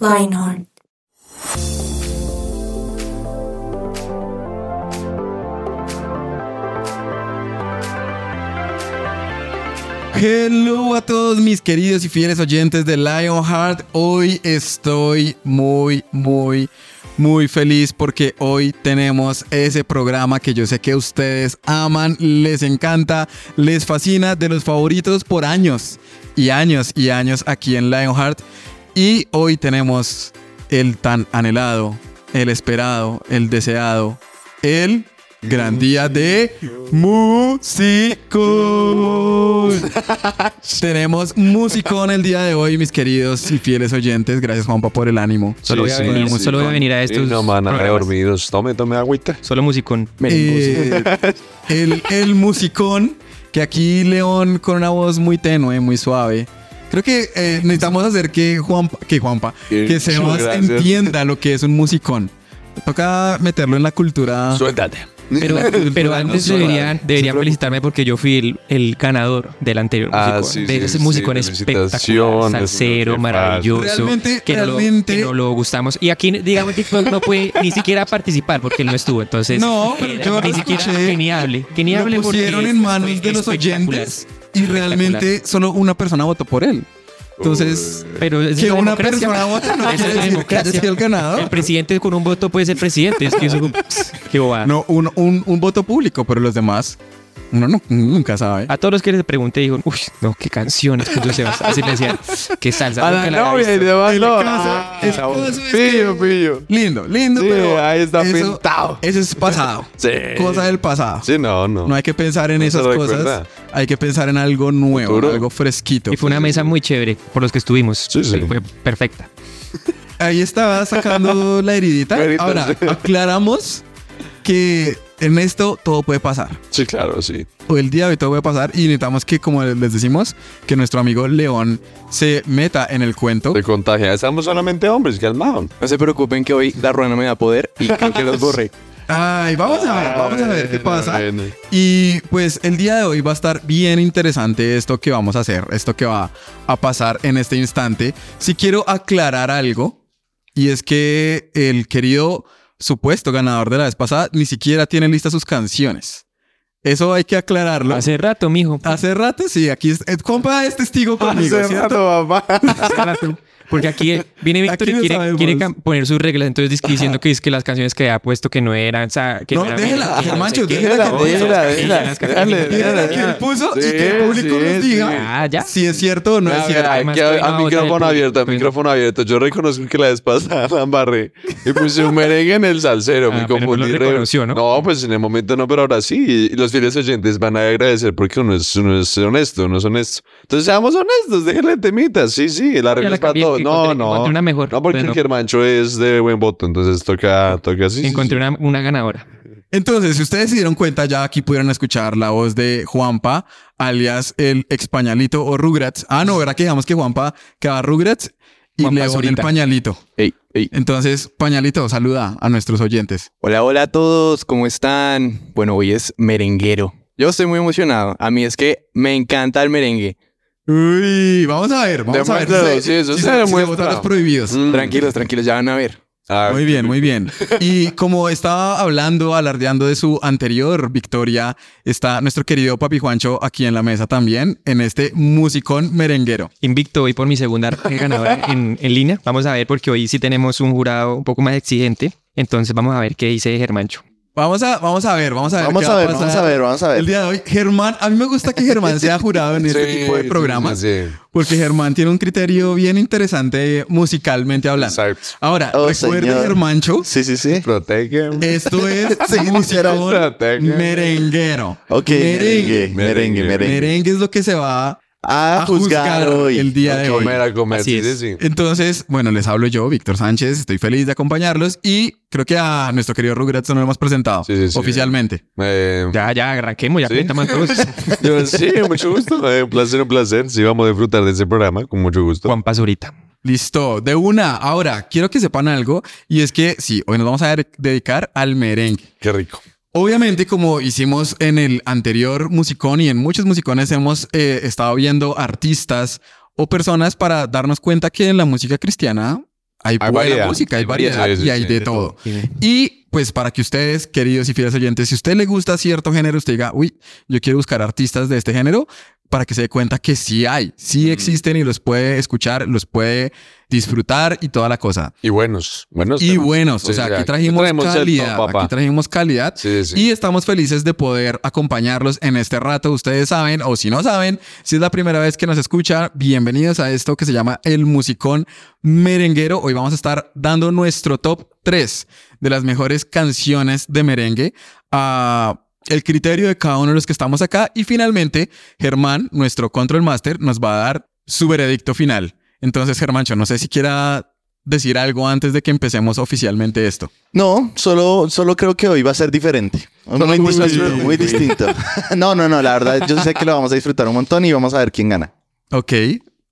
Lionheart. Hello a todos mis queridos y fieles oyentes de Lionheart. Hoy estoy muy, muy, muy feliz porque hoy tenemos ese programa que yo sé que ustedes aman, les encanta, les fascina, de los favoritos por años y años y años aquí en Lionheart. Y hoy tenemos el tan anhelado, el esperado, el deseado, el gran día de Musicón. Tenemos Musicón el día de hoy, mis queridos y fieles oyentes. Gracias, Juanpa, por el ánimo. Solo, voy, a sí, venir, sí, solo voy a venir a estos. no, man, dormidos. Tome, tome agüita. Solo musicón. Eh, el, el musicón, que aquí León con una voz muy tenue, muy suave. Creo que eh, necesitamos hacer que Juanpa, que Juanpa, que Sebas gracias. entienda lo que es un musicón. Toca meterlo en la cultura. Suéltate. Pero, pero antes no, deberían, deberían felicitarme porque yo fui el, el ganador del anterior Ah, musicón. sí, de sí, ese sí, musicón espectacular, felicitaciones, salsero, maravilloso. Realmente, que no, realmente- Lo, que no lo gustamos. Y aquí, digamos que no puede ni siquiera participar porque él no estuvo. Entonces, No, pero era yo ni lo siquiera escuché. que ni hable. Que ni lo hable pusieron en manos de los espectacular. oyentes y realmente solo una persona votó por él. Entonces, Pero es que una democracia. persona vote no quiere decir que haya democracia. sido el ganador. El presidente con un voto puede ser presidente. Es que eso, qué bobada. No, un, un, un voto público, pero los demás, uno no- nunca sabe. A todos los que les pregunté, dijo, uy, no, qué canciones puso Sebas. Así le decía, qué salsa. A la novia y visto". demás, El no. caso- Ah, Pillo, pillo. Lindo, lindo, Sí, pero ahí está eso, pintado. Eso es pasado. Sí. Cosa del pasado. Sí, no, no. No hay que pensar en No esas cosas. Hay que pensar en algo nuevo, Futuro. algo fresquito. Y fue una mesa muy chévere por los que estuvimos. Sí, sí. Fue perfecta. Ahí estaba sacando la heridita. Ahora, aclaramos que en esto todo puede pasar. Sí, claro, sí. O el día de hoy todo puede pasar y necesitamos que, como les decimos, que nuestro amigo León se meta en el cuento. De contagia. Estamos solamente hombres, calmados. No se preocupen que hoy la rueda no me da poder y creo que los borré. Ay, vamos a ver, vamos a ver qué pasa. Y pues el día de hoy va a estar bien interesante esto que vamos a hacer, esto que va a pasar en este instante. Si quiero aclarar algo, y es que el querido supuesto ganador de la vez pasada ni siquiera tiene listas sus canciones. Eso hay que aclararlo. Hace rato, mijo. Hace rato, sí, aquí es, eh, compa es testigo conmigo, Hace ¿cierto? rato, papá. Porque aquí viene Víctor y quiere, quiere poner sus reglas. Entonces diciendo que es que las canciones que ha puesto que no eran. O sea, que No, eran- déjela, no déjela, No, déjela, déjela, déjala, que él puso y que el público nos diga Ah, si es cierto o no es cierto. a, micrófono abierto, a micrófono abierto. Yo reconozco que la vez pasada la embarré y puse un merengue en el salsero. Ah, me confundí. ¿no? Pues en el momento no, pero ahora sí. Y los fieles oyentes van a agradecer porque uno es, honesto, uno es honesto. Entonces seamos honestos, déjenle temitas. Sí, sí, la regla la es para cambié, todo. que No, encontré- no. encontré una mejor, No, porque pero. Germancho es de buen voto, entonces toca, toca así. sí, Encontré sí. una, una ganadora. Entonces, si ustedes se dieron cuenta, ya aquí pudieron escuchar la voz de Juanpa, alias el ex pañalito o Rugrats. Ah, no, ¿verdad que digamos que Juanpa quedaba Rugrats y Juanpa León el pañalito? Ey, ey. Entonces, pañalito, saluda a nuestros oyentes. Hola, hola a todos, ¿cómo están? Bueno, hoy es merenguero. Yo estoy muy emocionado. A mí es que me encanta el merengue. Uy, vamos a ver, vamos a ver. Demuéstralo, sí, eso si se si demuestra. los prohibidos. Mm. Tranquilos, tranquilos, ya van a ver. Ah, Muy bien, muy bien. Y como estaba hablando, alardeando de su anterior victoria, está nuestro querido Papi Juancho aquí en la mesa también, en este musicón merenguero. Invicto hoy por mi segunda ganadora en, en línea. Vamos a ver porque hoy sí tenemos un jurado un poco más exigente. Entonces vamos a ver qué dice Germancho. Vamos a, vamos a ver, vamos a ver. Vamos a va ver, vamos a ver, vamos a ver. El día de hoy, Germán, a mí me gusta que Germán sea jurado en este sí, tipo de programas, sí, sí. porque Germán tiene un criterio bien interesante musicalmente hablando. Exacto. Ahora, Oh, recuerde, señor. Germancho, Sí, sí, sí. Protege. esto es Sí, musicón merenguero. Ok, merengue, merengue, merengue. Merengue es lo que se va a, a juzgar, hoy. el día de A hoy. comer, a comer. Así sí, es. sí. Entonces, bueno, les hablo yo, Víctor Sánchez. Estoy feliz de acompañarlos y creo que a nuestro querido Rugrats no lo hemos presentado Sí, sí, sí. oficialmente. Eh, Ya, ya, arranquemos, ya ¿Sí? cuéntame todos. yo- sí, mucho gusto. Eh, un placer, un placer. Sí, vamos a disfrutar de ese programa con mucho gusto. Juan Pazurita. Listo, de una. Ahora, quiero que sepan algo y es que sí, hoy nos vamos a de- dedicar al merengue. Qué rico. Obviamente, como hicimos en el anterior musicón y en muchos musicones hemos eh, estado viendo artistas o personas para darnos cuenta que en la música cristiana hay, Hay buena variedad. música, hay variedad, y hay sí, de de todo. Y pues para que ustedes, queridos y fieles oyentes, si a usted le gusta cierto género, usted diga, uy, yo quiero buscar artistas de este género, para que se dé cuenta que sí hay, sí existen y los puede escuchar, los puede disfrutar y toda la cosa. Y buenos, buenos. Y temas. buenos, Sí, o sea, aquí trajimos top, calidad, aquí trajimos calidad Sí, sí. y estamos felices de poder acompañarlos en este rato. Ustedes saben, o si no saben, si es la primera vez que nos escuchan, bienvenidos a esto que se llama El Musicón Merenguero. Hoy vamos a estar dando nuestro top 3 de las mejores canciones de merengue. a el criterio de cada uno de los que estamos acá. Y finalmente, Germán, nuestro Control Master, nos va a dar su veredicto final. Entonces, Germán, yo no sé si quiera decir algo antes de que empecemos oficialmente esto. No, solo, solo creo que hoy va a ser diferente. Muy, muy- distinto, muy distinto. no, no, no, la verdad, yo sé que lo vamos a disfrutar un montón y vamos a ver quién gana. Ok,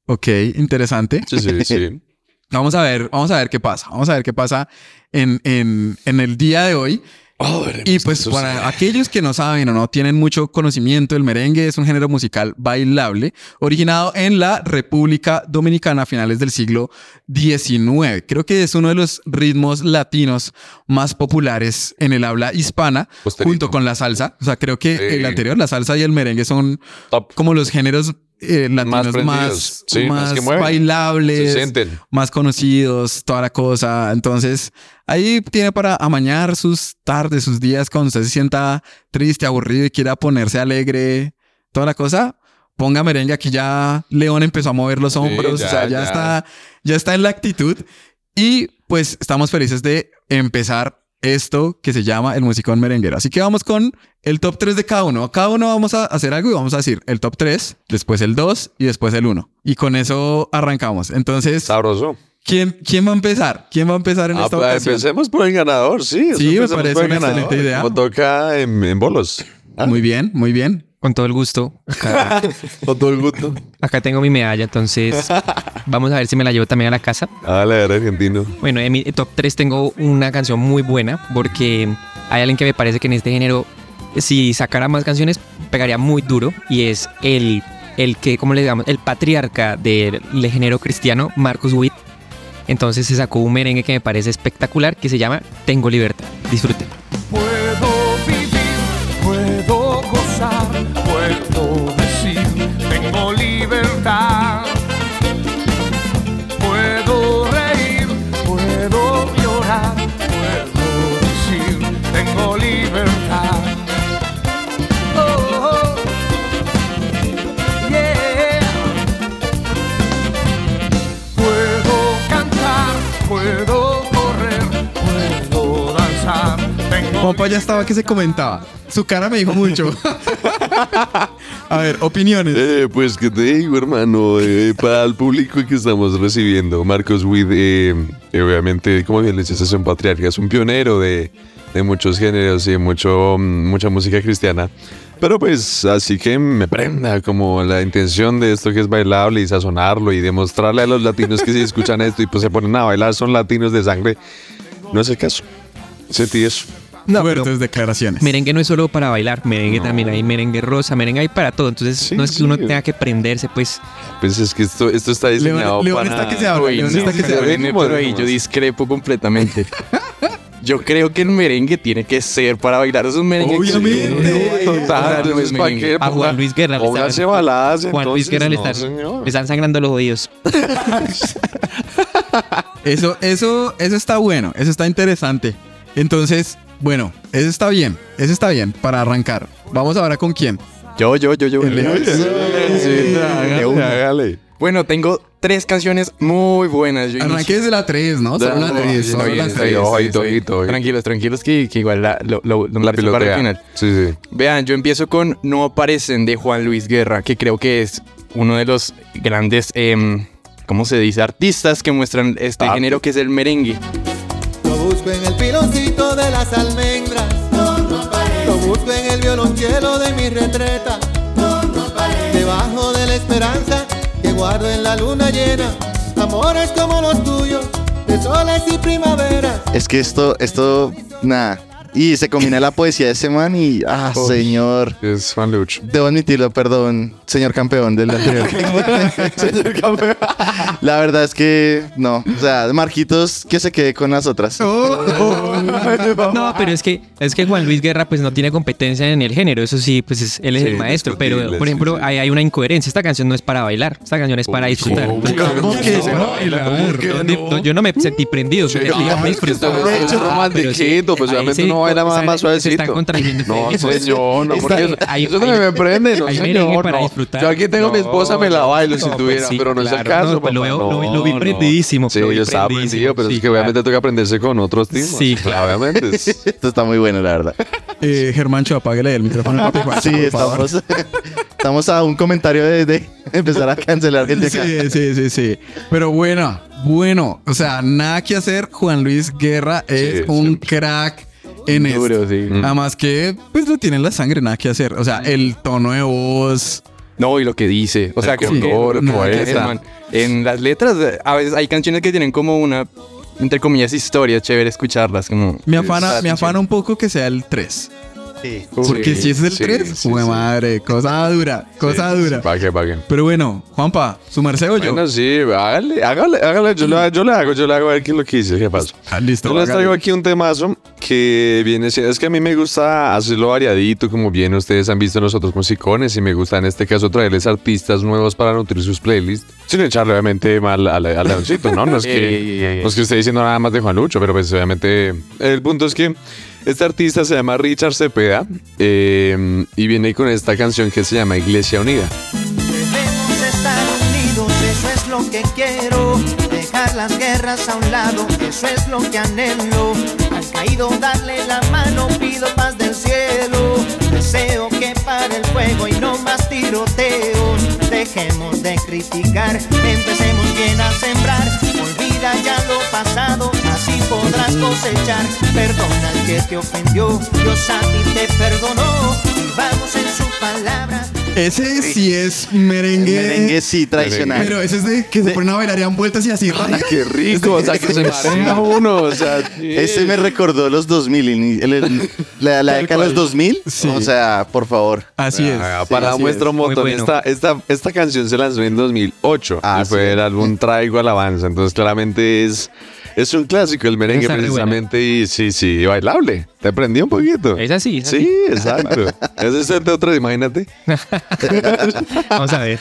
ok, interesante. Sí, sí, sí. Vamos a ver, vamos a ver qué pasa. Vamos a ver qué pasa en, en, en el día de hoy. Oh, Y pues para aquellos que no saben o no tienen mucho conocimiento, el merengue es un género musical bailable originado en la República Dominicana a finales del siglo XIX. Creo que es uno de los ritmos latinos más populares en el habla hispana, Posterito. junto con la salsa. O sea, creo que Sí. el anterior, la salsa y el merengue son Top. como los géneros eh, latinos prendidos. más, Sí, más más bailables más conocidos, toda la cosa. Entonces, ahí tiene para amañar sus tardes, sus días, cuando usted se sienta triste, aburrido y quiera ponerse alegre, toda la cosa. Ponga merengue, aquí ya León empezó a mover los hombros, ya, o sea, ya, ya. está, ya está en la actitud. Y pues estamos felices de empezar esto que se llama el musicón merenguero. Así que vamos con el top 3 de cada uno. Cada uno vamos a hacer algo y vamos a decir el top 3, después el 2 y después el 1. Y con eso arrancamos. Entonces, Sabroso. ¿Quién, ¿Quién va a empezar? ¿Quién va a empezar en Ah, esta pues, ocasión? empecemos por el ganador, sí. Sí, me parece una ganador. excelente idea. Como toca en, en bolos. Ah, Muy bien, muy bien. Con todo el gusto. Acá, Con todo el gusto. acá tengo mi medalla, entonces vamos a ver si me la llevo también a la casa. Dale, a ver, argentino. Bueno, en mi top 3 tengo una canción muy buena porque hay alguien que me parece que en este género, si sacara más canciones, pegaría muy duro y es el, el que, ¿cómo le digamos? El patriarca del del género cristiano, Marcus Witt. Entonces se sacó un merengue que me parece espectacular que se llama Tengo Libertad. Disfruten. Puedo Juanpa ya estaba que se comentaba. Su cara me dijo mucho. a ver, opiniones. Eh, pues que te digo, hermano, eh, para el público que estamos recibiendo, Marcos Witt, eh, eh, obviamente, como bien le dices, es un patriarca, es un pionero de, de muchos géneros y de mucho, mm, mucha música cristiana. Pero pues así que me prenda como la intención de esto que es bailable y sazonarlo y demostrarle a los latinos que si escuchan esto y pues se ponen a bailar, son latinos de sangre. No es el caso. Sentí eso. No, Fuertes pero declaraciones. merengue no es solo para bailar, merengue también hay merengue rosa, merengue hay para todo. Entonces Sí, no es que sí. uno tenga que prenderse, pues Pues es que esto, esto está León, diseñado León para... está que se habla. León no, está que se pero, habla. viene ¿Cómo por ahí, yo discrepo completamente. Yo creo que el merengue tiene que ser para bailar. Es un merengue. Obviamente. Total, no es ¿para merengue. a Juan Luis Guerra le están, baladas, Juan Luis Guerra le no, están, señor. le están sangrando los oídos. Eso, eso, eso está bueno. Eso está interesante. Entonces, bueno, eso está bien. Eso está bien para arrancar. Vamos ahora con quién. Yo, yo, yo, yo. Hágale. Bueno, tengo tres canciones muy buenas. Yo Arranque desde la 3, ¿no? Solo la 3. Está Solo bien, la está 3. bien, Ojito, está bien. ojito, ojito. Tranquilos, tranquilos, que, que igual la, lo, lo, lo La para el final. Sí, sí. Vean, yo empiezo con No aparecen de Juan Luis Guerra, que creo que es uno de los grandes, em, ¿cómo se dice? Artistas que muestran este Ah. género que es el merengue. Lo busco en el piloncito las almendras. Lo busco en el violonchelo de mi retreta. Debajo de la esperanza que guardo en la luna llena. Amores como los tuyos, de soles y primaveras. Es que esto, esto, nada. Y se combina la poesía de ese man y, ah, señor. Es Juan Lucho. Debo admitirlo, perdón, señor campeón del anterior. señor campeón. La verdad es que no. O sea, Marquitos, que se quede con las otras. No, pero es que, es que Juan Luis Guerra pues no tiene competencia en el género, eso sí, pues es- él es Sí, el maestro, pero por ejemplo sí. Hay, hay una incoherencia, esta canción no es para bailar, esta canción es para disfrutar. Yo no me sentí prendido, Sí, yo no, me es que disfrutaba. es Pero sea, más- más Se está suavecito. contradiciendo. No, señor, no, porque hay- eso no hay- me prende, no, señor, para no. disfrutar. Yo aquí tengo mi esposa, me la bailo si No, tuviera, pues sí, pero no es el caso, no, lo veo- lo vi- no, lo vi no. prendidísimo, Sí, yo estaba prendido, pero sí, es que obviamente claro. toca aprenderse con otros temas. Sí, claro. Obviamente. Esto está muy bueno, la verdad. Eh, Germancho, apáguele el micrófono. a Papi Juan, Sí, estamos, estamos a un comentario de, de empezar a cancelar gente acá. Sí, sí, sí, sí. Pero bueno, bueno. O sea, nada que hacer. Juan Luis Guerra es Sí, un siempre. crack en esto. Duro, sí. Mm. Además que, pues lo tiene en la sangre, nada que hacer. O sea, el tono de voz. No, y lo que dice. O sea, que, Sí, que- no, que- poeta. man, en las letras, a veces hay canciones que tienen como una, entre comillas, historia, chévere escucharlas. Como, Me afana, me afana un poco que sea el 3. Sí. Porque si ese es el sí, 3, sí, ¡Jue sí. madre! Cosa dura, cosa dura. ¿Para qué, para qué? Pero bueno, Juanpa, ¿su merced o yo? Bueno, sí, hágale, hágale, hágale. Yo, lo, yo le hago, yo le hago a ver qué es lo que hice, qué pasa. Ah, listo. Yo les traigo aquí un temazo que viene siendo, es que a mí me gusta hacerlo variadito, como bien ustedes han visto nosotros musicones, y me gusta en este caso traerles artistas nuevos para nutrir sus playlists, sin echarle obviamente mal al, al leoncito, ¿no? No es que, no es que esté diciendo nada más de Juan Lucho, pero pues obviamente el punto es que este artista se llama Richard Cepeda eh, y viene con esta canción que se llama Iglesia Unida. Debemos estar unidos, eso es lo que quiero. Dejar las guerras a un lado, eso es lo que anhelo. Al caído darle la mano, pido paz del cielo. Deseo que pare el fuego y no más tiroteos. Dejemos de criticar, empecemos bien a sembrar. Olvida ya lo pasado, así podrás cosechar. Perdona al que te ofendió, Dios a ti te perdonó. Y vamos en palabra. Ese sí es merengue. Merengue sí, tradicional. Pero ese es de que se ponen a bailar y dan vueltas y así. Ay, qué rico, o sea, que se marea uno, o sea, Ese me recordó los 2000, el- el- el- la, la década de los 2000. Sí. O sea, por favor. Así es. Ah, para así muestra un Muy montón. bueno. Esta, esta, esta canción se lanzó en 2008 Ah, y fue sí. el álbum Traigo Alabanza. Entonces, claramente es, es un clásico el merengue, precisamente. Y sí, sí, bailable. Te prendí un poquito. Es así, es Sí, exacto. Ese es el de otro, imagínate. Vamos a ver.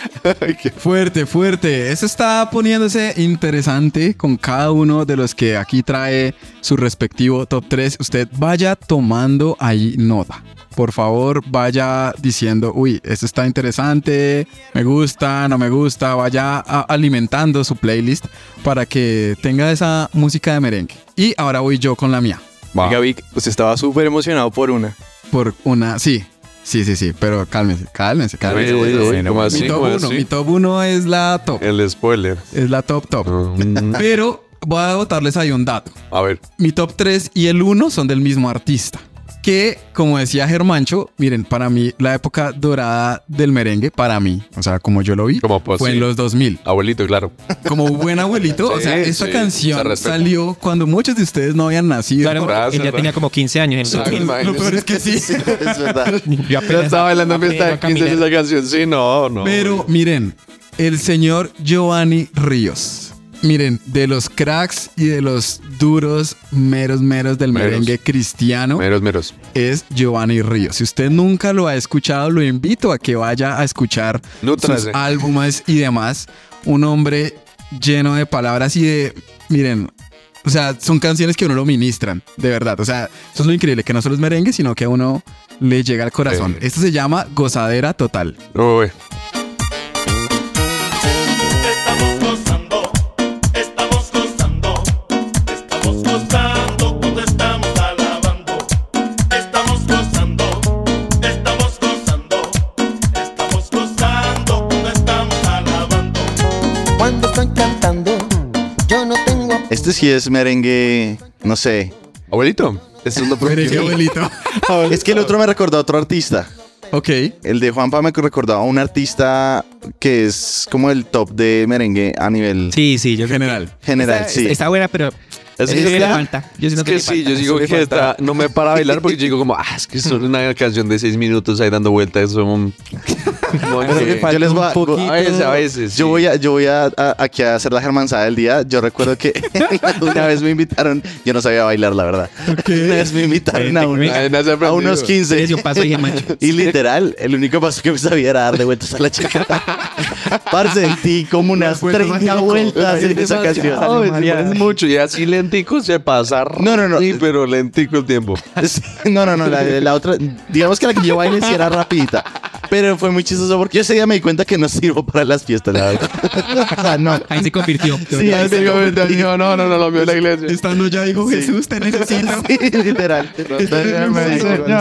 Fuerte, fuerte. Eso está poniéndose interesante con cada uno de los que aquí trae su respectivo top 3. Usted vaya tomando ahí nota. Por favor, vaya diciendo, uy, esto está interesante, me gusta, no me gusta. Vaya alimentando su playlist para que tenga esa música de merengue. Y ahora voy yo con la mía. Va. Oiga, Vic, pues estaba súper emocionado por una. Por una, sí, sí, sí, sí, pero cálmense, cálmense, cálmense. Uy, uy, uy, ¿cómo así? mi top ¿Cómo 1, así? mi top 1 es la top. El spoiler. Es la top top. Mm, Pero voy a botarles ahí un dato. A ver. Mi top 3 y el 1 son del mismo artista. Que, como decía Germancho, miren, para mí la época dorada del merengue, para mí, o sea, como yo lo vi, Como pues, fue sí. en los 2000. Abuelito, claro. Como buen abuelito, o Sí, sea, esta sí, canción salió cuando muchos de ustedes no habían nacido. Claro, Gracias, él ya gracias. tenía como 15 años en el Ay, 2000. imagínese. Lo peor es que sí. Es verdad. Yo Ya apenas- estaba bailando en fiesta de apenas 15 de caminé. esa canción. Sí, no, no. Pero miren, el señor Giovanni Ríos. Miren, de los cracks y de los duros, meros, meros del Meros. merengue cristiano, Meros, meros. es Giovanni Ríos. Si usted nunca lo ha escuchado, lo invito a que vaya a escuchar sus Nútrase. álbumes y demás. Un hombre lleno de palabras y de, miren, o sea, son canciones que uno lo ministran, de verdad. O sea, eso es lo increíble, que no solo es merengue, sino que a uno le llega al corazón. Esto se llama Gozadera Total. Uy. Este sí es merengue, no sé. Abuelito, eso es lo Merengue abuelito. Es que el otro me recordó a otro artista. Ok. El de Juanpa me recordaba a un artista que es como el top de merengue a nivel Sí, sí, yo creo que General. general, está, sí. está buena, pero Es es que- le falta. Yo Es que sí, falta. yo digo que esta- no me para a bailar porque yo digo como, ah, es que es una canción de seis minutos ahí dando vueltas, un... yo les voy a, a veces, a veces. Yo sí. voy a, yo voy a, a- aquí a hacer la germanzada del día. Yo recuerdo que una vez me invitaron, yo no sabía bailar, la verdad. Una vez me invitaron a, a unos 15. Les dio paso y. Y literal, el único paso que me sabía era darle vueltas a la chica. Parce, sentí como unas vueltas 30 a loco. vueltas en esa canción. Es mucho y así lentico se pasa. No, no, no. Sí, pero lentico el tiempo. Sí, No, no, no, la, la otra, digamos que la que yo bailé sí era rapidita. Pero fue muy chistoso porque yo ese día me di cuenta que no sirvo para las fiestas, la verdad. O sea, no. Ahí se convirtió. Sí, ahí se convirtió. no, no, no, lo vio la iglesia. Estando ya dijo Jesús, te necesito. Sí, literal.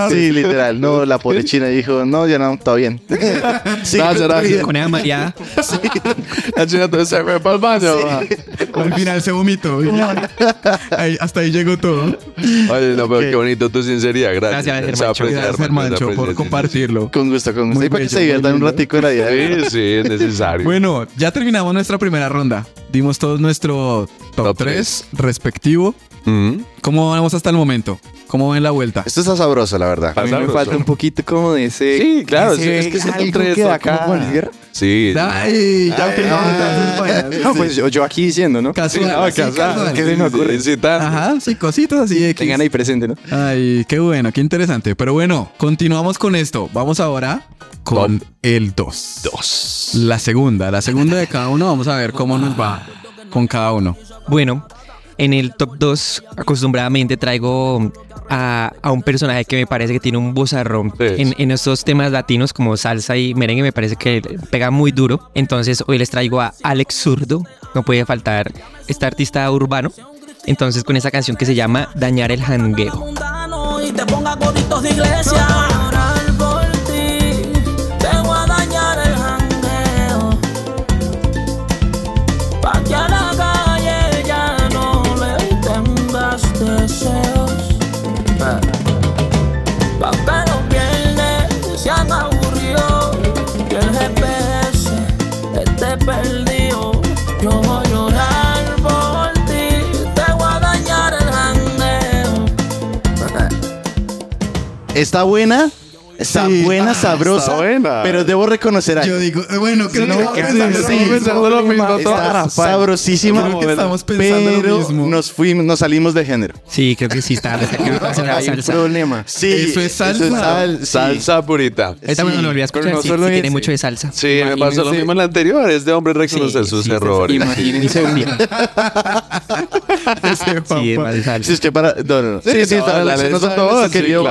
Sí, literal. No, la pobre china dijo, no, ya no, todo bien. Sí, Gracias. Con esa mareada. La china entonces se fue para el baño. Al final se vomitó. Ahí- hasta ahí llegó todo. Oye, no, pero Ok. qué bonito tu sinceridad. Gracias. Gracias, aprecia, Gracias, Hermancho, por compartirlo. Con gusto, con gusto. Muy Y para que bello, se diviertan un ratico de la vida. Sí, sí, es necesario. Bueno, ya terminamos nuestra primera ronda. Dimos todos nuestro top, Top 3 respectivo. Mm. ¿Cómo vamos hasta el momento? ¿Cómo ven la vuelta? Esto está sabroso, la verdad. A mí me falta un poquito como de ese... Sí, claro, ese es que es el algo tres que da acá. como. Sí. Ay, ya que No, pues yo, yo aquí diciendo, ¿no? Casual, No, así, casado. casual. ¿Qué se me ocurre? Sí, sí, Ajá, sí, cositas así de Tengan ahí presente, ¿no? Ay, qué bueno, qué interesante. Pero bueno, continuamos con esto. Vamos ahora con el 2. Dos. La segunda, la segunda de cada uno. Vamos a ver cómo nos va con cada uno. Bueno, en el top 2 acostumbradamente traigo a, a un personaje que me parece que tiene un bozarrón Sí. en, en estos temas latinos como salsa y merengue, me parece que pega muy duro. Entonces hoy les traigo a Alex Zurdo, no puede faltar este artista urbano. Entonces con esa canción que se llama Dañar el Jangueo. mundano y te ponga de iglesia. Está buena. Está Sí. buena, Ah, sabrosa. está buena. Pero debo reconocer algo. Yo digo, eh, bueno, creo que estamos sí, pensando sí, lo mismo. pensando lo mismo, Está sabrosísima. Creo que estamos pensando lo pero mismo. nos fuimos, nos salimos de género. Sí, creo que sí está. que Hay un problema. Sí, Eso es salsa. sal- sí. Salsa purita. Esta me lo a escuchar, pero no sí, solo sí tiene mucho de salsa. Sí, me pasó lo mismo en la anterior. Es de hombre reconocer sus errores. Imagínense un día. Sí, es más salsa. Sí, es que para. No, no, no. Sí, sí, no, está- la- todos, querido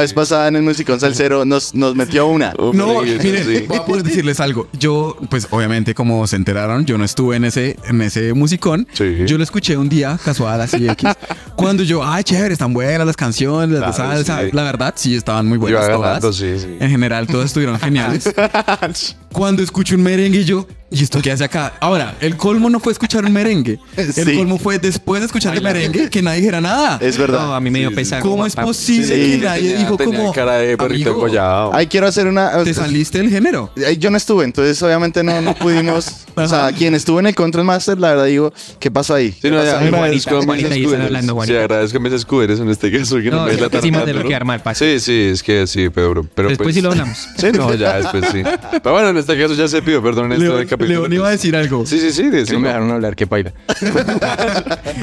vez pasada en el Musicón Salsero nos, nos metió una. Uf, No, sí, miren, sí. voy a poder decirles algo. Yo, pues obviamente, como se enteraron, yo no estuve en ese, en ese musicón. Sí. Yo lo escuché un día, casual, así X. cuando yo, ay, chévere, están buenas las canciones, las de Claro, salsa. sí. La verdad, sí, estaban muy buenas todas. sí, sí. En general, todas estuvieron geniales. Cuando escucho un merengue, y yo, ¿y esto qué hace acá? Ahora, el colmo no fue escuchar un merengue. El Sí. colmo fue después de escuchar el merengue que nadie dijera nada. Es No, verdad. a mí me dio pesar. ¿Cómo es posible Sí, que tenía- nadie dijo Tenía como cara de perrito "Amigo, engollado. Ay, quiero hacer una. te saliste del género? Yo no estuve, entonces obviamente no, no pudimos. o sea, quien estuvo en el Control Master, la verdad digo, ¿qué pasó ahí? Sí, no, ya Juanita, agradezco a mis Juanita, ahí están escuderos. hablando, Sí, Juanita. agradezco a mis escuderos en este caso que no, No, que la sí, de lo duro. que armar, parce. Sí, sí, es que sí, pero, pero Después pues- sí lo hablamos. Sí, no, ya después sí. Pero bueno, en este caso ya se pidió perdón en esto León, capítulo. León iba a decir algo. Sí, sí, sí, Que no me dejaron hablar, qué paila.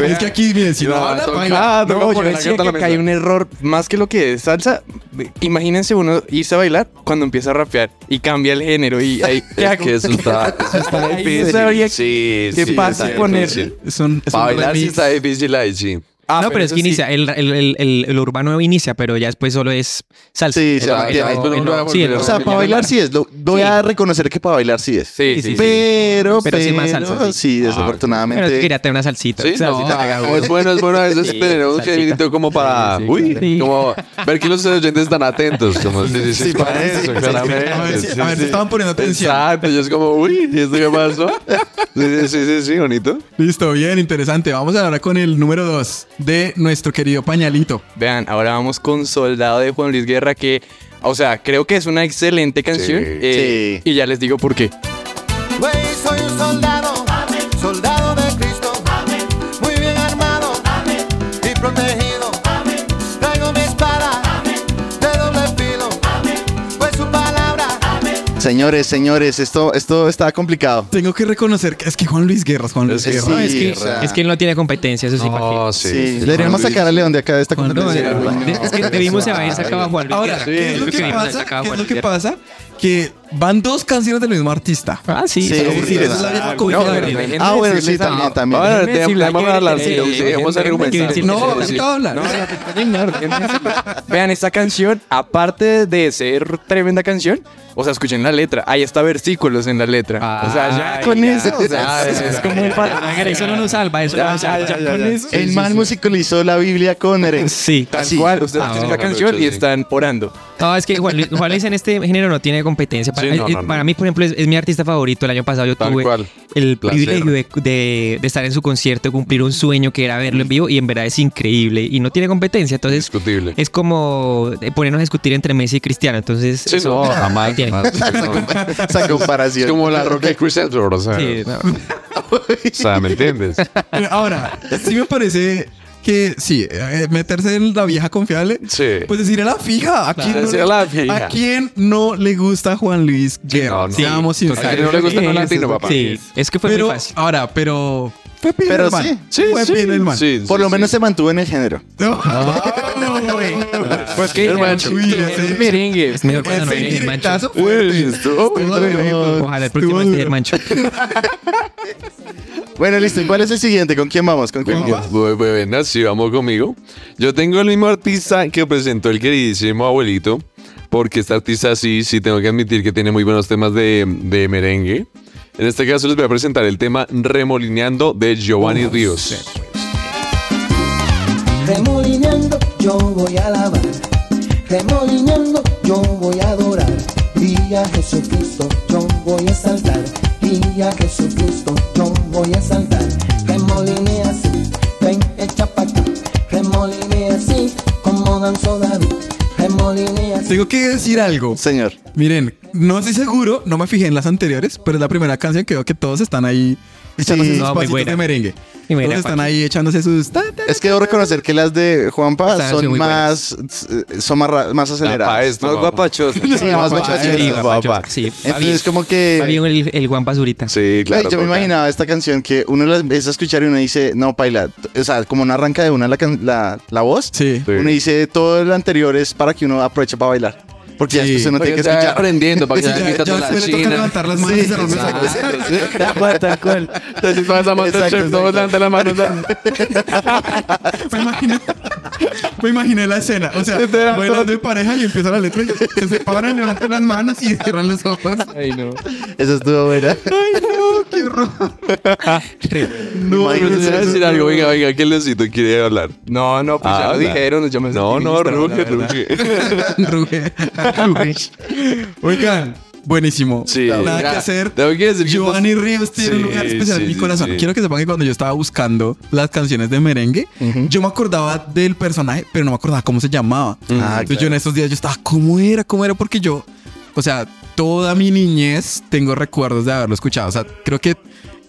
Es que aquí, miren, si no, habla, No, yo poner la decía la que hay un error más que lo que es salsa. Imagínense uno irse a bailar cuando empieza a rapear y cambia el género y ahí Ya que eso está, eso está difícil. sabría Sí, qué sí, pasa poner-. Son, es Para un bailar sí está difícil ahí, sí. Ah, no, pero, es eso que sí. inicia, el, el, el, el- el urbano inicia, pero ya después solo es salsa. Sí, O sea, para bailar sí es. Lo, voy a reconocer que para bailar sí es. Sí, sí, sí, sí. Pero, Pero pero, sí más salsa, sí. sí, Pero desafortunadamente. es que quería tener una salsita. Sí, Salsita. no, es bueno, es bueno a veces Sí, tener un genito como para, Sí, sí, uy, sí. como ver que los oyentes están atentos, como, sí, sí, sí, Sí, para eso, claramente, A ver, si, estaban poniendo atención. Exacto, yo es como, uy, ¿y esto qué pasó? Sí, sí, sí, sí, sí, bonito. Listo, bien, interesante. Vamos ahora con el número 2 de nuestro querido pañalito. Vean, ahora vamos con Soldado de Juan Luis Guerra, que, o sea, creo que es una excelente canción. Sí. eh, Sí. Y ya les digo por qué. Güey, soy un soldado Señores, señores, esto, esto está complicado. Tengo que reconocer que es que Juan Luis Guerra, Juan Luis Es- Guerra. sí, No, es, que, o sea- es que él no tiene competencia, eso sí. Oh, sí. Sí, deberíamos sacar a León de acá de esta Juan competencia. Guerra. Es que debimos haber sacado a Juan Luis Ahora, Guerra. ¿qué es lo que pasa? ¿Qué es lo que pasa? Que van dos canciones del mismo artista. Ah, sí. Sí, sí, es la dejen Ah, bueno, sí, a- también, también. Hay que hablar, sí, dejemos déjenme argumentar. No, a hablar. No. Vean, esta canción, aparte de ser tremenda canción, o sea, escuchen la letra. Hay hasta versículos en la letra. o sea, ya con ya, eso. o sea, Eso es como el eso no nos salva, eso ya, ya, Con eso- El man musicalizó la Biblia con merengue. Sí. Tal cual, ustedes Ah, escuchan la canción y están orando. No, es que Juan Luis en este género no tiene competencia. Para, Sí, no, eh, no, no. para mí, por ejemplo, es, es mi artista favorito. El año pasado yo Tal tuve cual. el Placer. privilegio de, de- de estar en su concierto, cumplir un sueño que era verlo en vivo y en verdad es increíble y no tiene competencia. Entonces, Discutible. es como eh, ponernos a discutir entre Messi y Cristiano. Entonces, Sí, eso no, jamás. tiene. jamás. Esa Es comparación. como la roca de Chris o sea, Sí, no. o sea, ¿me entiendes? Eh, Ahora, sí me parece que sí, eh, meterse en la vieja confiable. Sí. Pues decir a la fija. ¿A quién, no, decir a la fija. ¿A quién no le gusta Juan Luis Guerra? no, no. Seamos Sí, sinceros. a no le gusta no latino, papá. Sí, es que fue pero, muy fácil. ahora, pero fue Pero sí, Sí, fue sí. bien el man. Sí, Por sí, lo sí. menos se mantuvo en el género. No. Pues que Uy, ese- merengue. Es mejor cuando no viene el mancho. estuvo bueno. Ojalá el próximo Estuvo esté el mancho. Bueno, listo. ¿Y cuál es el siguiente? ¿Con quién vamos? ¿Con quién vamos? Bueno, sí, vamos conmigo. Yo tengo el mismo artista que presentó el queridísimo abuelito, porque este artista sí, sí tengo que admitir que tiene muy buenos temas de, de merengue. En este caso les voy a presentar el tema Remolineando de Giovanni Ríos. Remolineando yo voy a alabar, remolineando yo voy a adorar. Y a Jesucristo yo voy a saltar, y a Jesucristo yo voy a saltar. Remoline así, ven, echa pa' acá. Remoline así, como danzó David. Remoline así. Tengo que decir algo. Señor. Miren, no estoy seguro, no me fijé en las anteriores, pero es la primera canción que veo que todos están ahí echándose Sí, sus no, pasitos buena. de merengue. Buena, Todos están ahí echándose sus... ta, ta, Es que debo reconocer que las de Juanpa Están son más, son más, más aceleradas. esto, Más papá. guapachosos. Sí, más guapachosas, Sí, Entonces como que... Fabio el, el Juan Pazurita. Sí, claro. Ay, yo me imaginaba esta canción que uno la empieza a escuchar y uno dice, no, paila, o sea, como no arranca de una la, la, la voz, Sí. Sí. uno dice todo lo anterior es para que uno aproveche para bailar. Porque ya después uno tiene que escuchar. aprendiendo, para que Ya, ya después le toca levantar las manos y cerrar los. Tal cual. Entonces, vas a Masterchef, todos levantan las manos. Me imaginé, me imaginé la escena. O sea, bailando de pareja y empieza la letra y se separan, levantan las manos y cierran los ojos. Ay, no. Esa estuvo buena. Ay, no, qué horror. No, eso. decir algo, venga, venga, ¿qué Leoncito quiere hablar? No, no, pues ya lo dijeron. Yo me No, no, ruge, ruge. Ruge. Oigan, buenísimo. Sí. Nada Mira, que hacer. tengo que decir Giovanni Ríos tiene un lugar especial sí, en mi corazón. sí. Quiero que sepan que cuando yo estaba buscando las canciones de merengue, yo me acordaba del personaje, pero no me acordaba cómo se llamaba. Ah, Entonces yo claro. en estos días yo estaba, ¿cómo era? ¿Cómo era? Porque yo, o sea, toda mi niñez tengo recuerdos de haberlo escuchado. O sea, creo que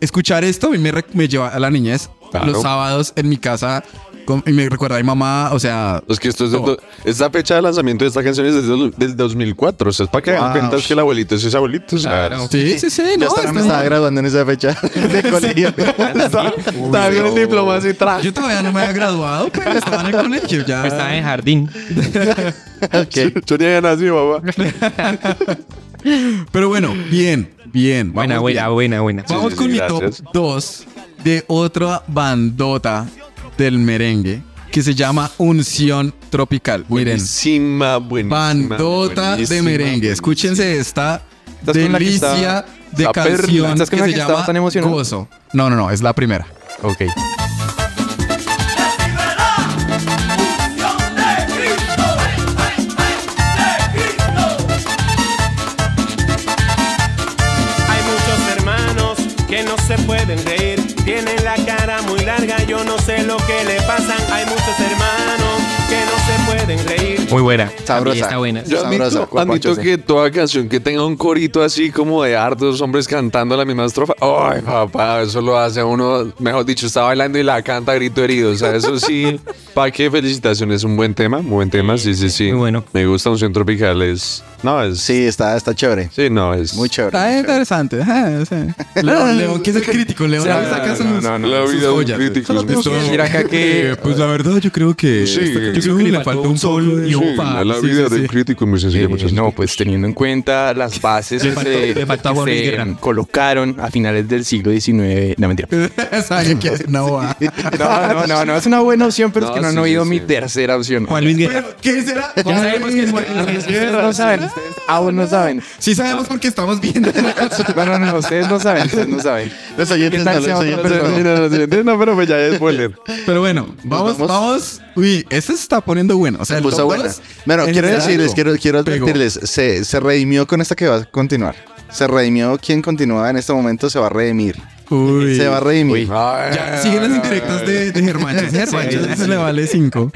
escuchar esto a mí me, me lleva a la niñez. Claro. Los sábados en mi casa con- y me recuerda a mi mamá, o sea... Es que esto es do- esta fecha de lanzamiento de esta canción es desde el del 2004. O sea, es para que hagan Wow. cuenta es que el abuelito es ese abuelito. Claro. Sí, sí, sí. Yo no, hasta está me estaba graduando en esa fecha de colegio. Estaba con el diploma así tra- Yo todavía no me había graduado, pero estaba en el colegio ya. Estaba en jardín. Ok. Yo ni había nacido, papá. Pero bueno, bien, bien. Buena, vamos buena, bien. buena, buena. Vamos sí, con sí, mi gracias. top 2 de otra bandota del merengue que se llama Unción Tropical. Miren, Buenísima, buenísima. bandota de buenísima, merengue. Escúchense esta ¿Estás con la que delicia está- de canción ¿Estás con que se que estaba llama tan emocionado? Gozo. No, no, no, es la primera. Ok. No sé lo que le pasan. Hay muchos hermanos Muy buena. Sabrosa. Está buena. Yo admito, Sabrosa, admito que toda canción que tenga un corito así como de hartos hombres cantando la misma estrofa, ay papá, eso lo hace uno, mejor dicho, está bailando y la canta a grito herido. O sea, eso sí, ¿para qué felicitaciones? Es un buen tema, muy buen tema, sí, sí, sí. Muy bueno. Me gusta un centro tropical, es... No, es... Sí, está, está chévere. Sí, no, es... Muy chévere. Está interesante. ajá, sí. León, León, ¿qué es el crítico? León No, saca no, sus, no, no, La sus joyas. que decir acá que, pues la verdad, yo creo que, Sí. yo creo que le falta un sol y un fa. la vida sí, del sí. crítico es muy sencilla, Eh, muchachos. no, pues teniendo en cuenta las bases Le que faltó- se, le faltó a que se Guerra. colocaron a finales del siglo XIX. No, mentira. No, no, no, no, es una buena opción, pero es que no han oído sí, mi sí. tercera opción. Juan Luis Guerra. ¿Qué será? Ya sabemos que es Juan Luis Ustedes no saben, ustedes aún no saben. Sí sabemos porque estamos viendo. No, no, no, ustedes no saben, ustedes no saben. Los oyentes ¿Qué no, los oyentes no. Pero pues ya es spoiler. Pero bueno, vamos, vamos? vamos. Uy, este se está poniendo bueno. O sea, el Puso buena. Bueno, en quiero decirles, quiero, quiero advertirles, se, se redimió con esta que va a continuar. Se redimió quien continúa en este momento, se va a redimir. Uy. Se va a redimir. Ya, siguen las indirectas de, de. Germancho se le vale 5.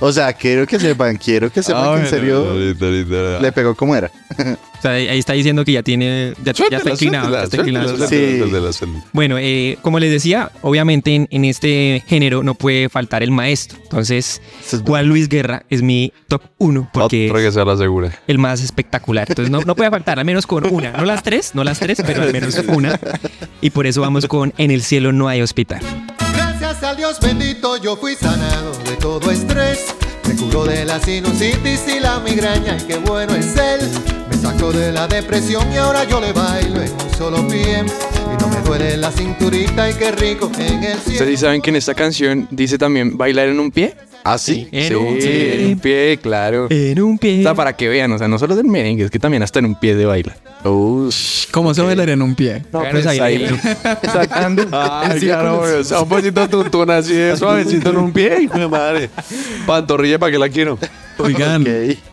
O sea, quiero que sepan, quiero que sepan que en serio le pegó como era. O sea, ahí está diciendo que ya tiene. Ya, ya está inclinado. ya está inclinado. Sí. Bueno, eh, como les decía, obviamente en, en este género no puede faltar el maestro. Entonces, Juan Luis Guerra es mi top 1 porque Otra que sea la segura. es el más espectacular. Entonces, no, no puede faltar, al menos con una. No las tres, no las tres, pero al menos una. Y por eso vamos con En el cielo no hay hospital. Gracias al Dios bendito yo fui sanado de todo estrés. Me curó de la sinusitis y la migraña y qué bueno es él. Me sacó de la depresión y ahora yo le bailo en un solo pie. Duele la cinturita y qué rico en el cielo. ¿Ustedes sí saben que en esta canción dice también bailar en un pie? ¿Ah, sí? En sí, un pie. en un pie, claro. En un pie. O sea, para que vean, o sea, no solo del merengue, es que también hasta en un pie de baila. ¿Cómo se bailaría en un pie? No, pues ahí, ahí, sacando Ay, el claro, o sea, un poquito tuntún así de suavecito en un pie, hijo de madre. Pantorrilla, ¿para qué la quiero? Oigan, Ok.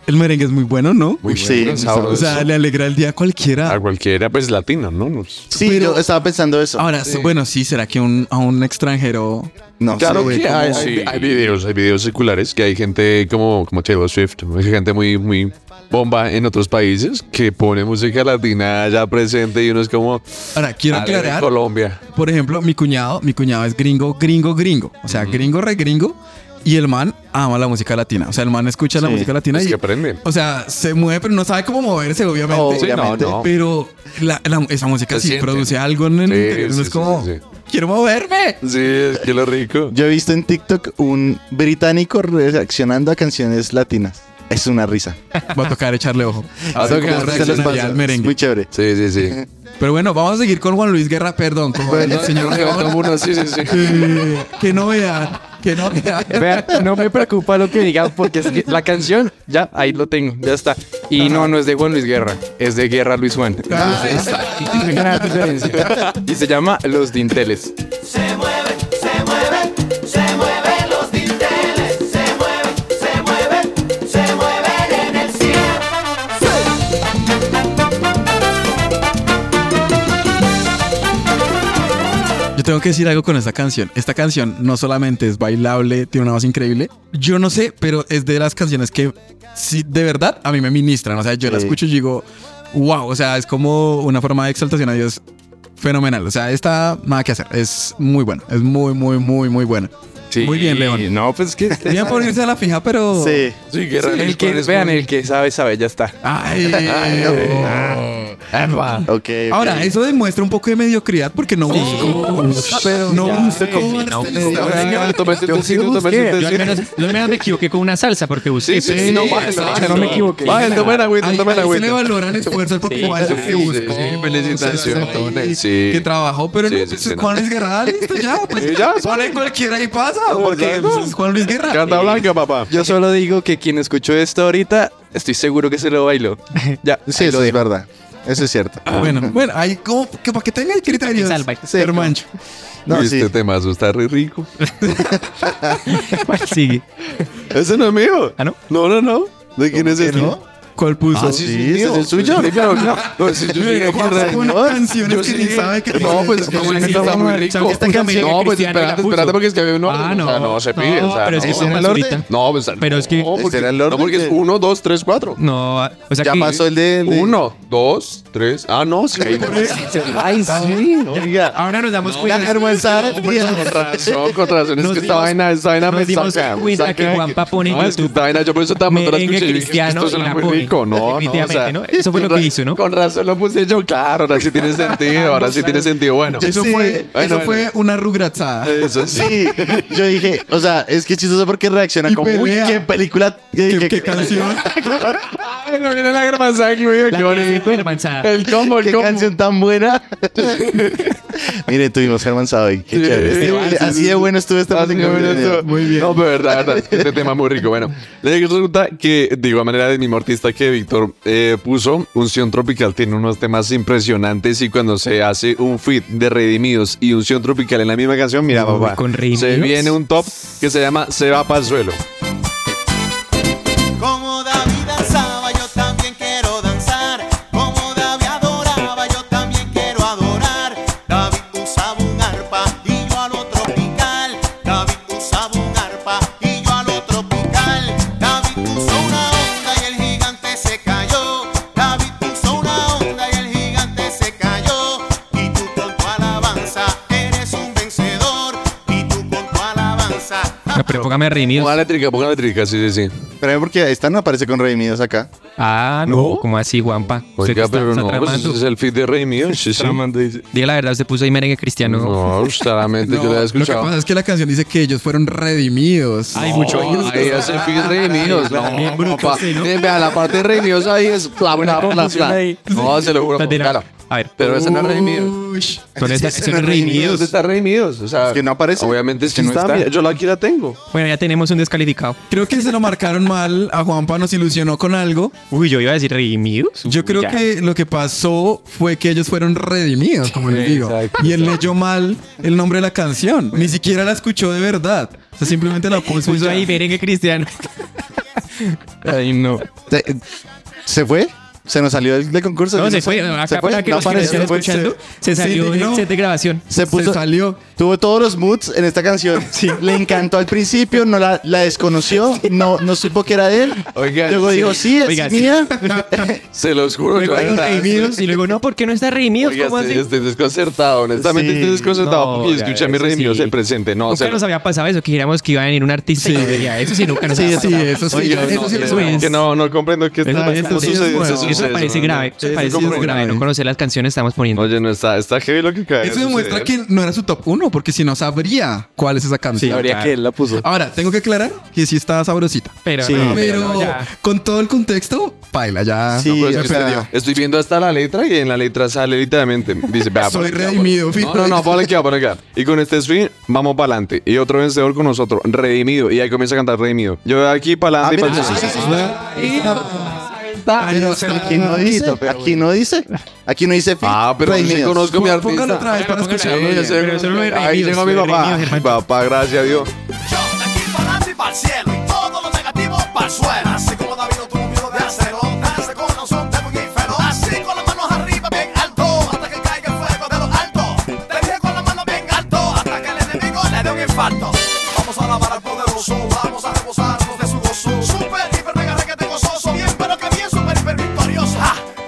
el merengue es muy bueno, ¿no? Uy, sí, O sabroso. sea, le alegra el día a cualquiera. A cualquiera, pues latino, ¿no? Nos- Sí, Pero- yo estaba pensando eso. Ahora, bueno, sí, ¿será que un, a un extranjero... no Claro sé. que hay, hay- hay videos, hay videos seculares que hay gente como, como Taylor Swift, hay gente muy, muy bomba en otros países que pone música latina ya presente y uno es como Ahora, quiero "Ale, de aclarar, Colombia. por ejemplo, mi cuñado, mi cuñado es gringo, gringo, gringo. O sea, gringo, re gringo. Y el man ama la música latina. O sea, el man escucha la música latina Es y... que aprende. O sea, se mueve, pero no sabe cómo moverse, obviamente. Sí, no, no. Pero la- la- esa música Se sí siente. produce algo en el Sí, interior. Es sí, como, sí, sí. quiero moverme. Sí, es que lo rico. Yo he visto en TikTok un británico reaccionando a canciones latinas. Es una risa. Va a tocar echarle ojo. A al Es merengue. muy chévere. Sí, sí, sí. Pero bueno, vamos a seguir con Juan Luis Guerra, perdón, con el señor sí, sí, sí. Eh, que no vean, que no vean. No me preocupa lo que digan porque es que la canción, ya, ahí lo tengo, ya está. Y no, no es de Juan Luis Guerra, es de Guerra Luis Juan. Ah. Y se llama Los Dinteles. Yo tengo que decir algo con esta canción. Esta canción no solamente es bailable, tiene una voz increíble. Yo no sé, pero es de las canciones que sí, de verdad a mí me ministran. O sea, yo la Sí. escucho y digo, wow, o sea, es como una forma de exaltación a Dios fenomenal. O sea, esta nada que hacer. Es muy bueno. Es muy, muy, muy, muy buena. Sí. Muy bien, León. No, pues que. Bien por irse a la fija, pero. Sí. Sí, Guerra el Luis que, es vean, muy- el que sabe, sabe, ya está. Ay, no. Ok, ok. Ahora, eso demuestra un poco de mediocridad porque no busco. Pero no busco. Un Yo al menos, yo al menos me equivoqué con una salsa porque busqué. Sí, sí, no, bájenlo, bájenlo. no me equivoqué. Bájenlo, tomen agüita, tomen ahí se le agüita. valoran esfuerzos porque igual sí, que sí, sí, felicitaciones, que- sí. Que trabajó, pero Sí, no, sí, pues, sí, no. Juan Luis Guerra, listo, ya. Pues, Sí, ya, cualquiera y pasa. Porque pues, es Juan Luis Guerra. Carta blanca, papá. Yo solo digo que quien escuchó esto ahorita, estoy seguro que se lo bailó. Ya, Sí, eso lo es verdad. Eso es cierto. Bueno, bueno, ahí como que para que tengan criterios. salva. Sí, hermancho. No, Uy, sí. Este temazo está re rico. ¿Cuál sigue? Ese no es mío. ¿Ah, no? No, no, no. ¿De quién es este? ¿Cuál puso? Ah, sí, sí, Sí, sí, ese es el suyo. No. No, que ni sabe que pues es que está muy ¿Sabe rico. esta canción? No, pues la espérate, espérate, porque es que había uno. Ah, no. O sea, no se pide. No, o sea, pero es que no. fue ¿Ese más era el orden? No, pues. Pero es que- No, porque, Este era el no, orden porque es 1, 2, 3, 4. No, o sea Ya pasó el de... de- Uno, dos, tres. Ah, no, sí. Ay, sí. Ahora nos damos La cuenta. hermosa. Con razón, con razón. Es que esta dimos- vaina, esta vaina nos me dimos saca. cuenta saca que Juanpa pone en No, es que YouTube esta vaina, yo por eso estaba la y dije, cristiano y rico. No, no, o sea, ¿no? Eso fue lo que hizo, ¿no? Con razón lo puse yo, claro, ahora sí tiene sentido, ahora sí tiene sentido. Bueno, Eso Sí. fue, Bueno, eso fue una rugratzada. eso sí. Yo dije, o sea, es que es chistoso porque reacciona Y como, uy, pelea. qué película, qué, ¿Qué, qué canción? Ay, no viene la hermanza aquí, güey, La qué bonito. que hermanzada. El combo, el qué combo. canción tan buena. Mire, tuvimos Germán Sadoy, qué chévere. sí, Este- sí, así sí. de bueno estuvo esta Así música. que bueno, esto- Muy bien. No, pero verdad, verdad, es que este tema es muy rico. Bueno, le resulta que, de igual manera, del mismo artista que Víctor eh, puso, Unción Tropical tiene unos temas impresionantes y cuando se hace un feat de Redimidos y Unción Tropical en la misma canción, mira, Uy, papá, con se viene un top que se llama Se va para el suelo. Póngame redimidos. Ponga eléctrica, ponga eléctrica, sí, sí, sí. Pero porque esta no aparece con Redimidos acá. Ah, no. ¿Cómo así, Juanpa? Usted Oiga, está- pero está no, pues ese es el feed de Redimidos, sí, sí. Diga la verdad, usted puso ahí merengue cristiano. No, claramente yo No, lo he lo que escuchado. pasa es que la canción dice que ellos fueron redimidos. Hay mucho Ahí es el feed redimidos. No, papá. Vea, la parte de redimidos ahí es bla, bla. No, se lo juro. No. Claro. A ver, Pero ese no es redimidos. Ush. son estas ese son no es redimidos. ¿Dónde está redimidos? O sea, Es que no aparece. Obviamente Es sí que no está. está. mira, yo la aquí la tengo. Bueno, ya tenemos un descalificado. Creo que se lo marcaron mal. A Juanpa nos ilusionó con algo. Uy, yo iba a decir redimidos. Yo creo Ya. que lo que pasó fue que ellos fueron redimidos, como les digo. Exacto, Y él leyó mal el nombre de la canción. Ni siquiera la escuchó de verdad. O sea, simplemente la puso, y puso ahí merengue cristiano. Ay, no. ¿Se, ¿se fue? ¿Se nos salió del, del concurso? No, se fue. Acá ¿Se fue? para que No los que se fue. escuchando, se Sí, salió no. set de grabación. Se puso, Se salió. Tuvo todos los moods en esta canción. Le encantó al principio, no la, la desconoció, no, no supo que era de él. Oiga, Luego sí. dijo, sí, es Oiga, sí. mía. Se los juro. Luego redimidos y luego, no, ¿por qué no está redimidos? Oiga, ¿Cómo estoy, así? estoy desconcertado, honestamente Sí. estoy desconcertado No, porque escuché a mi redimidos sí. el presente. No, Nunca se nos había pasado eso, que dijéramos que iba a venir un artista y Sí. no venía. Eso sí, nunca nos Sí, había sí, pasado. eso sí. Eso sí eso es es- bueno. que no, no comprendo qué está, sí sucediendo, Eso me parece grave. Eso me parece sí grave. grave. No conocer las canciones estamos poniendo. Oye, no está, está heavy lo que cae. Eso demuestra que no era su top 1, porque si no sabría cuál es esa canción. Habría que él la puso. Ahora, tengo que aclarar que sí está sabrosita. Pero, Sí. no, Pero con todo el contexto, baila ya. Sí, No, es que sea. Estoy viendo hasta la letra y en la letra sale literalmente. Dice, vea, Soy redimido, No, no, no, ponle aquí, ponle aquí. Y con este swing, vamos para adelante. Y otro vencedor con nosotros, redimido. Y ahí comienza a cantar redimido. Yo aquí para Ah, adelante y para aquí no dice, aquí no dice, aquí no dice Ah, pero sí conozco a mi artista. Póngalo otra vez para escucharlo. Ahí llegó mi papá. Papá, gracias a Dios. Yo de aquí para adelante y para el cielo y todo lo negativo para el suelo. Así como David no tuvo miedo de hacerlo,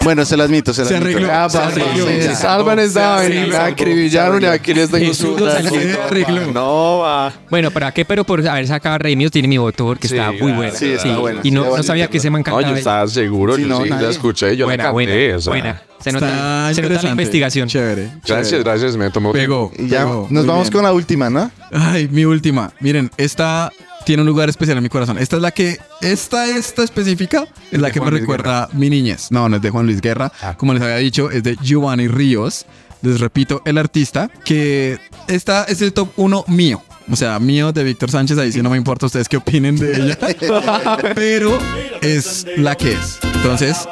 Bueno, se las admito, se las Se admito. arregló. Ah, se arregló. se ya. salvan esa Se vaina. Me arregló. acribillaron y aquí les tengo su arregló. No, va. Bueno, ¿para qué? Pero por haber sacado Redimidos tiene mi voto porque Sí, está muy buena. Sí, está buena. Y no, Sí, no sabía que se me No, encantaba. yo estaba seguro, Sí, yo no, sí la escuché, yo buena, la canté. buena. Se nota, se nota la investigación. Chévere. Gracias, chévere. gracias, me tomó. Pegó. Y ya pegó. nos vamos bien. con la última, ¿no? Ay, mi última. Miren, esta tiene un lugar especial en mi corazón. Esta es la que, esta, esta específica, es la que me Luis recuerda mi niñez. No, no es de Juan Luis Guerra. Ah. Como les había dicho, es de Giovanni Ríos. Les repito, el artista, que esta es el top 1 mío. O sea, mío de Víctor Sánchez, ahí sí no me importa ustedes qué opinen de ella. Pero es la que es. Entonces,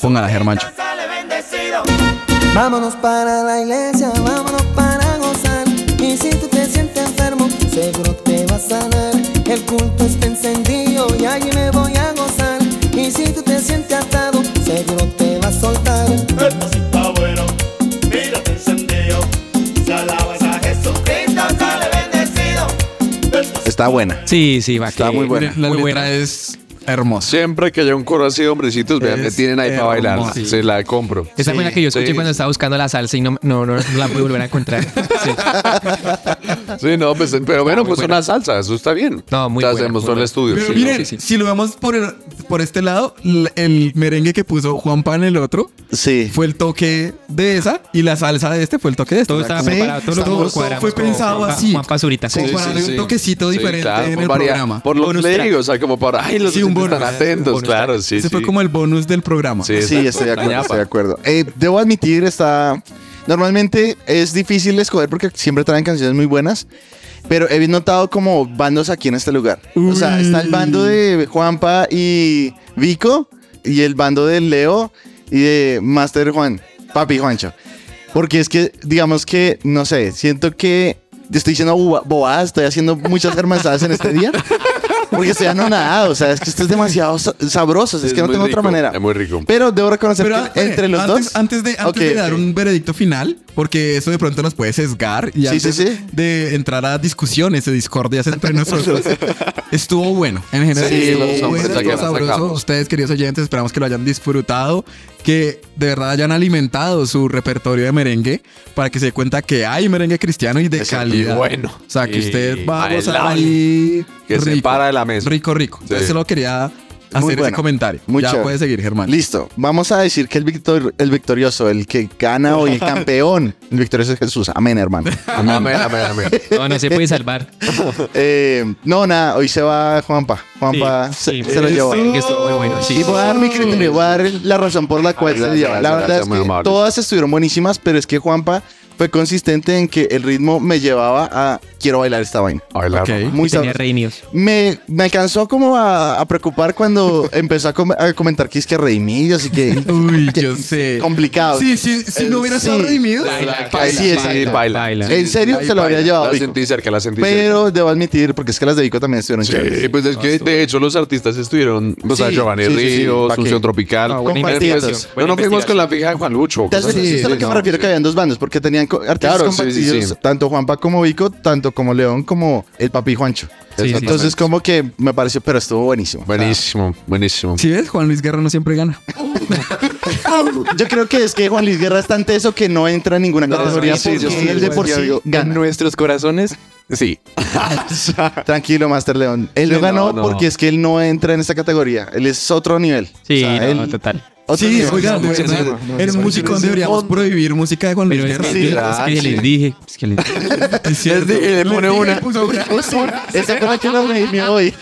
póngala, Germancho. Vámonos para la iglesia, vámonos para gozar. Y si tú te sientes enfermo, seguro te va a sanar. El culto está encendido y allí me voy a gozar. Y si tú te sientes atado, seguro te va a soltar. Está bueno, mírate encendido. Si alabas a Jesucristo, sale bendecido. Está buena. Sí, sí, va. Está que- muy buena. Miren, la Muy letra buena. es hermosa. Siempre que haya un coro así de hombrecitos, vean, me tienen ahí para bailar. hermoso. Se la compro. Esa fue la que yo escuché Sí. cuando estaba buscando la salsa y no, no, no, no la pude volver a encontrar. Sí. Sí, no, pues, pero bueno, pues buena. una salsa, eso está bien. No, muy O sea, hacemos muy todo el estudio. Pero sí. miren, sí, sí. si lo vemos por, el- por este lado, el merengue que puso Juanpa en el otro Sí. fue el toque de esa y la salsa de este fue el toque de este. Todo estaba sí, preparado, todo lo todo fue pensado Juan- así. Juan Pazurita. Como para darle un toquecito Sí, diferente claro, en el programa. Por los Bonus play, track. o sea, como para, ay, los Sí, un oyentes están bonus- atentos, bonus claro, sí, Ese sí. fue como el bonus del programa. Sí, Sí, estoy de acuerdo, estoy de acuerdo. Eh, debo admitir, está... Normalmente es difícil escoger porque siempre traen canciones muy buenas, pero he notado como bandos aquí en este lugar. O sea, está el bando de Juanpa y Vico y el bando de Leo y de Master Juan, Papi Juancho. Porque es que, digamos que, no sé, siento que estoy diciendo boba- bobadas, estoy haciendo muchas hermanadas en este día. Porque estoy anonadado, o sea, es que esto es demasiado sa- sabroso, es, que no tengo otra rico, manera. Es muy rico. Pero debo reconocer Pero que entre los antes, dos. Antes de, antes Ok, de dar un veredicto final, porque eso de pronto nos puede sesgar y Sí, antes sí, sí. de entrar a discusiones de discordias entre nosotros, estuvo bueno. En general, Sí, estuvo bueno, estuvo sabroso. sacamos. Ustedes, queridos oyentes, esperamos que lo hayan disfrutado, que de verdad hayan alimentado su repertorio de merengue para que se dé cuenta que hay merengue cristiano y de Exacto, calidad. Y bueno. O sea, que usted va a gozar ahí Que se para de la mesa. Rico, rico. Entonces, Sí. se lo quería Muy hacer ese comentario. Muy ya chévere. puede seguir, Germán. Listo, vamos a decir que el, victor, el victorioso, el que gana hoy, el campeón, el victorioso es Jesús. Amén, hermano. Amén, amén, amén. No, no se puede salvar. Eh, no, nada, hoy se va Juanpa. Juanpa Sí, se, sí, se lo llevó. bueno. Sí. Y voy a dar mi criterio, voy a dar la razón por la cual se lo llevó. La verdad gracias, es que todas estuvieron buenísimas, pero es que Juanpa fue consistente en que el ritmo me llevaba a quiero bailar esta vaina. Bailar. Ok. Muy Tenía redimidos. Me, me alcanzó como a, a preocupar cuando empezó a, com- a comentar que es que redimidos y que Uy, yo sé. complicado. Sí, sí, si no hubiera estado Sí. redimido. Baila, Ahí sí, Sí, exacto. baila. Baila. En serio, se lo había llevado. La Vico. sentí cerca, la sentí cerca. Pero debo admitir, porque es que las de Vico también estuvieron Sí, pues es que de hecho los artistas estuvieron, o sea, Sí, Giovanni sí, sí, sí, Ríos. Función Tropical. Ah, buena Pues, no fuimos con la fija de Juan Lucho. Así. es a lo que no, me refiero que habían dos bandos, porque tenían artistas compartidos, tanto Juanpa como Vico, tanto como León como el papi Juancho. Sí, sí, Entonces, como que me pareció, pero estuvo buenísimo. Buenísimo, buenísimo. Si ves, Juan Luis Guerra no siempre gana. Yo creo que es que Juan Luis Guerra es tan teso que no entra en ninguna categoría sí, yo sí, él de por sí, sí digo, En gana. nuestros corazones, sí. Tranquilo, Master León. Él no Sí, ganó no, no. porque es que él no entra en esta categoría. Él es otro nivel. Sí, O sea, no, él- total. Sí, verdad, sí, no, en un musicón deberíamos prohibir música de Juan Luis Pero es Guerra. que, Sí, es que les dije. Es que les Es cierto. le pone dije, una. Esa fue la que lo redimió hoy.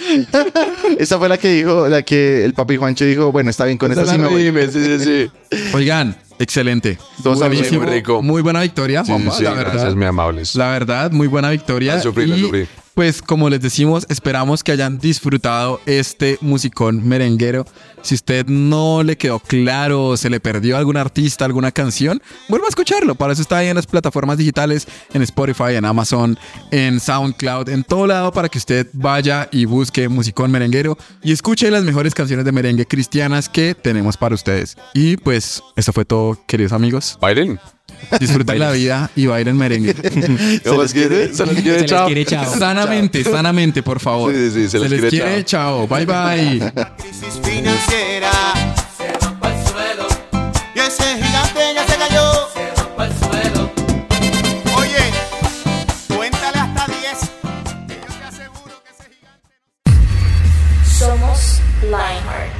Esa fue la que dijo, la que el papi Juancho dijo, bueno, está bien, con esta sí me voy. Sí, sí, sí. Oigan, excelente. Todos Buenísimo. muy rico. Muy buena victoria, Sí, Juanpa, sí, la verdad. gracias, muy amables. La verdad, muy buena victoria. La sufrí, la y sufrí. Pues como les decimos, esperamos que hayan disfrutado este musicón merenguero. Si usted no le quedó claro o se le perdió algún artista, alguna canción, vuelva a escucharlo. Para eso está ahí en las plataformas digitales, en Spotify, en Amazon, en SoundCloud, en todo lado para que usted vaya y busque musicón merenguero y escuche las mejores canciones de merengue cristianas que tenemos para ustedes. Y pues eso fue todo, queridos amigos. Bailen. Disfruten la vida y bailen merengue. ¿Se les quiere? ¿Se les Se quiere? les Chao. quiere, chao. Sanamente, sanamente, por favor. Sí, sí, se les quiere, chao. Bye bye. Crisis financiera se va pa'l suelo y ese gigante ya se cayó. Oye, cuéntale hasta 10. Somos Lionheart.